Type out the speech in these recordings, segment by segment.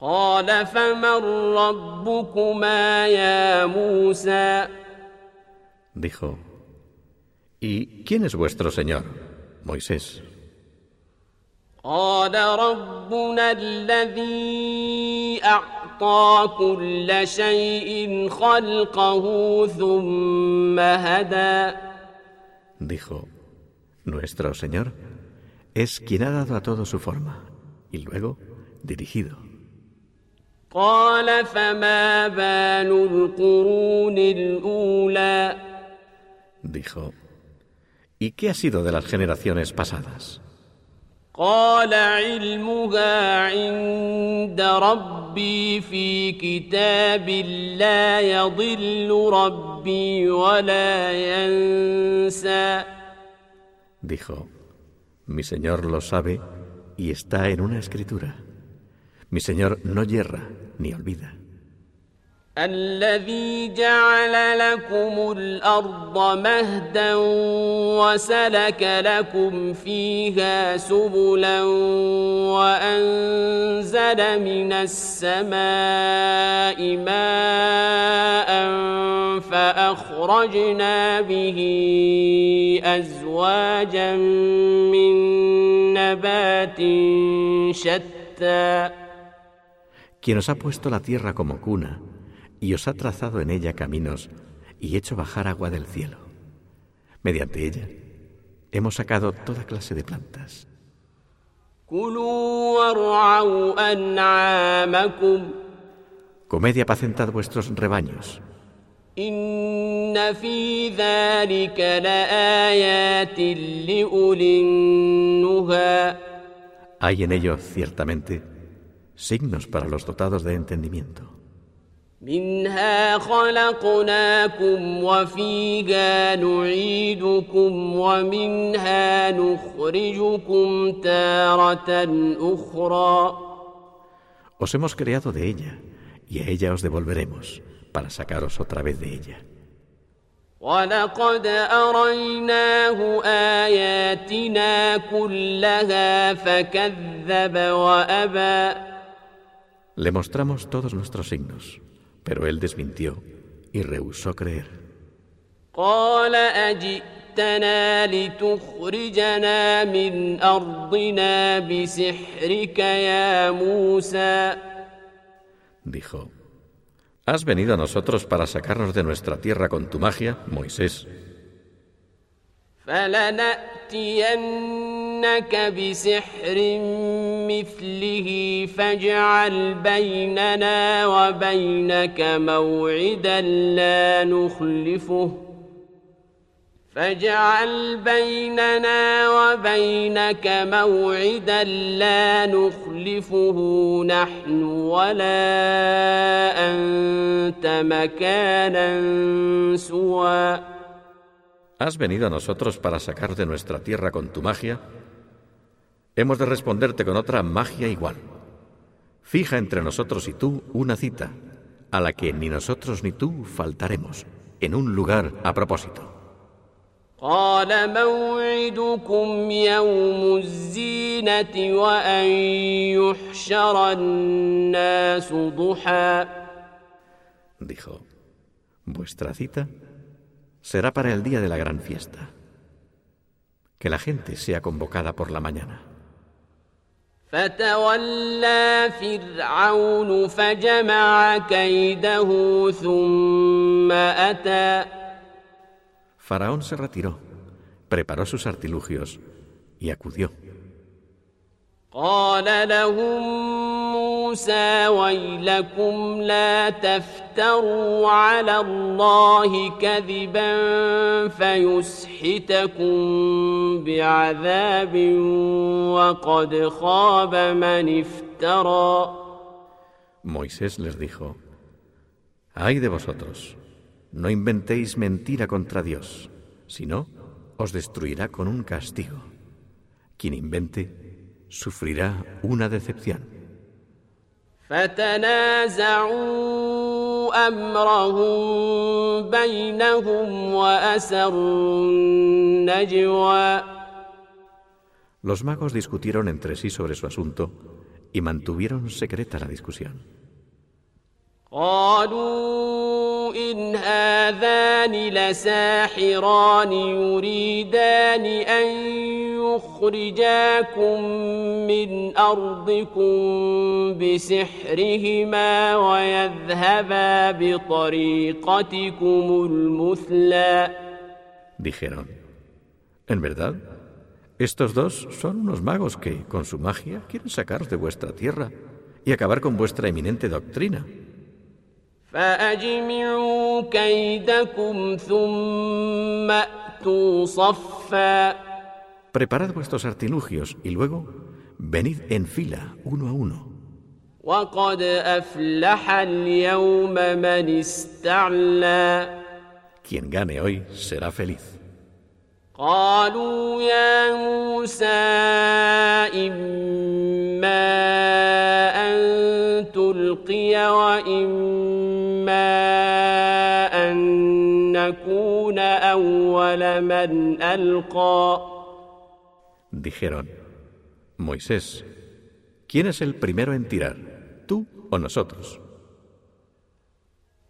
قال فمن ربكما يا Dijo, ¿y quién es vuestro Señor, Moisés? قال ربنا الذي أعطى كل شيء خلقه ثم هدى Dijo, nuestro Señor es quien ha dado a todo su forma y luego dirigido. قال فما بال القرون الأولى Dijo, ¿y qué ha sido de las generaciones pasadas? قال علمها عند ربي في كتاب لا يضل ربي ولا ينسى Dijo, mi Señor lo sabe y está en una escritura. Mi Señor no yerra ni olvida. الذي جعل لكم الأرض مهدا وسلك لكم فيها سبلا وأنزل من السماء ماء فأخرجنا به أزواجا من نبات شتى quien os ha puesto la tierra como cuna, y os ha trazado en ella caminos, y hecho bajar agua del cielo. Mediante ella hemos sacado toda clase de plantas. Comed y apacentad vuestros rebaños. Hay en ello, ciertamente, signos para los dotados de entendimiento. منها خلقناكم وفيها نعيدكم ومنها نخرجكم تارة أخرى Os hemos creado de ella, y a ella os devolveremos, para sacaros otra vez de ella. ولقد أريناه آياتنا كلها فكذب وأبى Le mostramos todos nuestros signos, pero él desmintió y rehusó creer. قال أجئتنا لتخرجنا من أرضنا بسحرك يا موسى Dijo, ¿has venido a nosotros para sacarnos de nuestra tierra con tu magia, Moisés? فلنأتينك بسحر مثله فاجعل بيننا وبينك موعدا لا نخلفه فاجعل بيننا وبينك موعدا لا نخلفه نحن ولا أنت مكانا سوى ¿Has venido a nosotros para sacar de nuestra tierra con tu magia? Hemos de responderte con otra magia igual. Fija entre nosotros y tú una cita, a la que ni nosotros ni tú faltaremos, en un lugar a propósito. قال موعدكم يوم الزينة وأن يحشر الناس ضحى Dijo, vuestra cita será para el día de la gran fiesta. Que la gente sea convocada por la mañana. فتولى فرعون فجمع كيده ثم أتى Faraón se retiró, preparó sus artilugios y acudió. قال لهم موسى ويلكم لا تفتروا على الله كذبا فيسحتكم بعذاب وقد خاب من افترى Moisés les dijo, Ay de vosotros, no inventéis mentira contra Dios, si no, os destruirá con un castigo. Quien invente sufrirá una decepción. فتنازعوا أمرهم بينهم وأسروا النجوى Los magos discutieron entre sí sobre su asunto y mantuvieron secreta la discusión. قالوا إن هذان لساحران يريدان أن يخرجاكم من أرضكم بسحرهما ويذهبا بطريقتكم المثلى Dijeron, en verdad, estos dos son unos magos que, con su magia, quieren sacaros de vuestra tierra y acabar con vuestra eminente doctrina. فأجمعوا كيدكم ثم أتوا صفا Preparad vuestros artilugios y luego venid en fila uno a uno. Quien gane hoy será feliz. Dijeron, Moisés, ¿quién es el primero en tirar, tú o nosotros?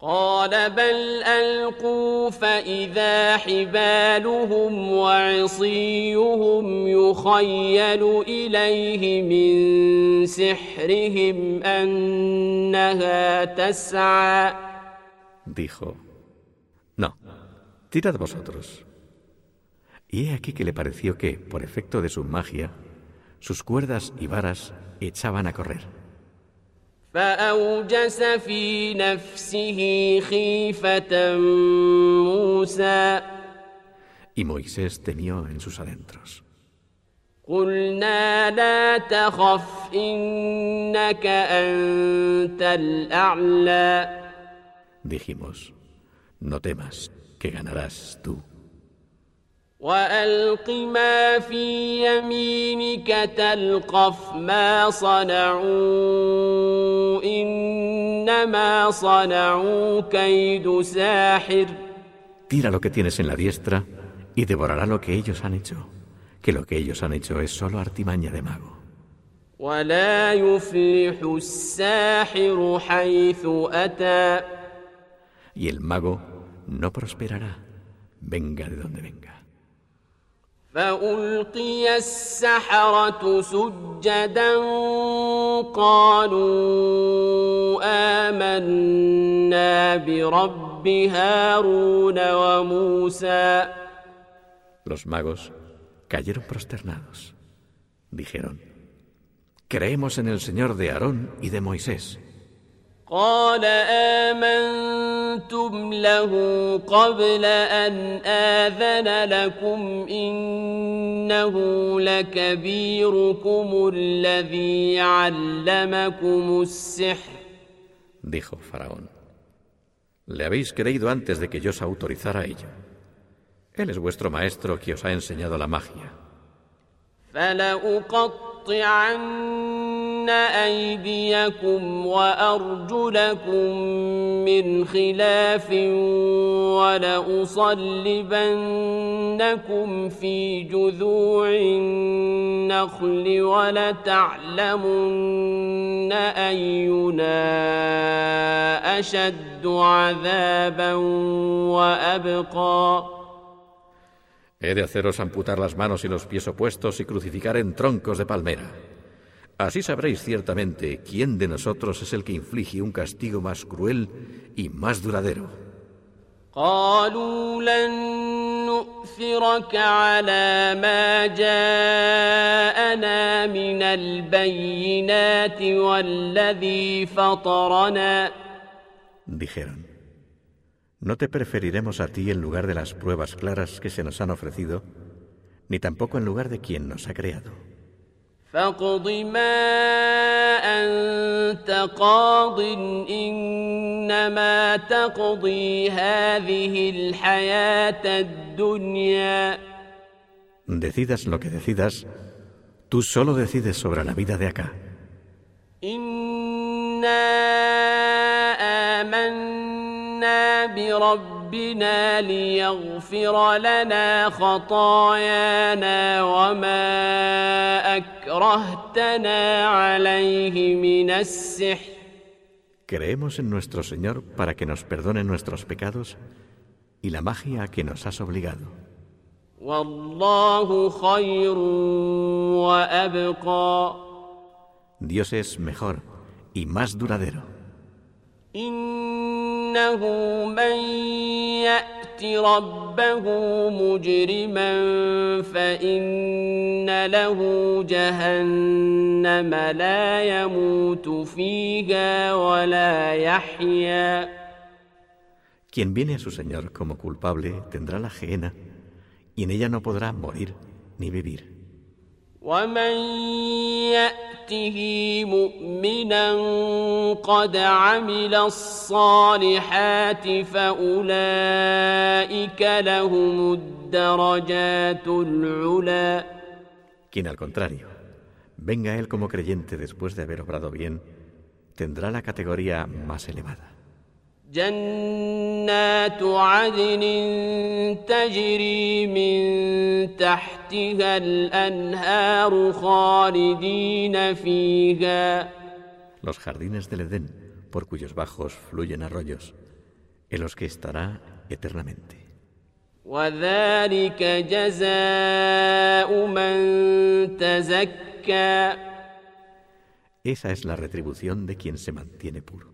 قال بل ألقوا فإذا حبالهم وعصيهم يخيل إليه من سحرهم أنها تسعى Dijo, no, tirad vosotros. Y he aquí que le pareció que, por efecto de su magia, sus cuerdas y varas echaban a correr. Y Moisés temió en sus adentros. Dijimos, no temas, que ganarás tú. وألق ما في يمينك تلقف ما صنعوا إنما صنعوا كيد ساحر Tira lo que tienes en la diestra y devorará lo que ellos han hecho, que lo que ellos han hecho es solo artimaña de mago. ولا يفلح الساحر حيث أتى Y el mago no prosperará, venga de donde venga. فألقي السحرة سجدا قالوا آمنا برب هارون وموسى Los magos cayeron prosternados. Dijeron, creemos en el Señor de Aarón y de Moisés. قال آمنتم له قبل أن آذن لكم إنه لكبيركم الذي علمكم السحر Dijo Faraón, le habéis creído antes de que yo os autorizara ello. Él es vuestro maestro que os ha enseñado la magia. فلأقطعن أيديكم وأرجلكم من خلاف ولأصلبنكم في جذوع النخل ولتعلمن أينا أشد عذابا وأبقى He de haceros amputar las manos y los pies opuestos y crucificar en troncos de palmera. Así sabréis ciertamente quién de nosotros es el que inflige un castigo más cruel y más duradero. قالوا لن نؤثرك على ما جاءنا من البينات والذي فطرنا Dijeron, no te preferiremos a ti en lugar de las pruebas claras que se nos han ofrecido, ni tampoco en lugar de quien nos ha creado. فاقض ما أنت قاض إنما تقضي هذه الحياة الدنيا Decidas lo que decidas, tú solo decides sobre la vida de acá. إنا آمنا بربنا ليغفر لنا خطايانا وما Creemos en nuestro Señor para que nos perdone nuestros pecados y la magia a que nos has obligado. Dios es mejor y más duradero. إنه من يأت ربه مجرما فإن له جهنم لا يموت فيها ولا يحيا Quien viene a su Señor como culpable tendrá la gehenna y en ella no podrá morir ni vivir. ومن يأته مؤمنا قد عمل الصالحات فأولئك لهم الدرجات العلى Quien al contrario, venga a él como creyente después de haber obrado bien, tendrá la categoría más elevada. جنات عدن تجري من تحتها الأنهار خالدين فيها Los jardines del Edén, por cuyos bajos fluyen arroyos, en los que estará eternamente. وذلك جزاء من تزكى Esa es la retribución de quien se mantiene puro.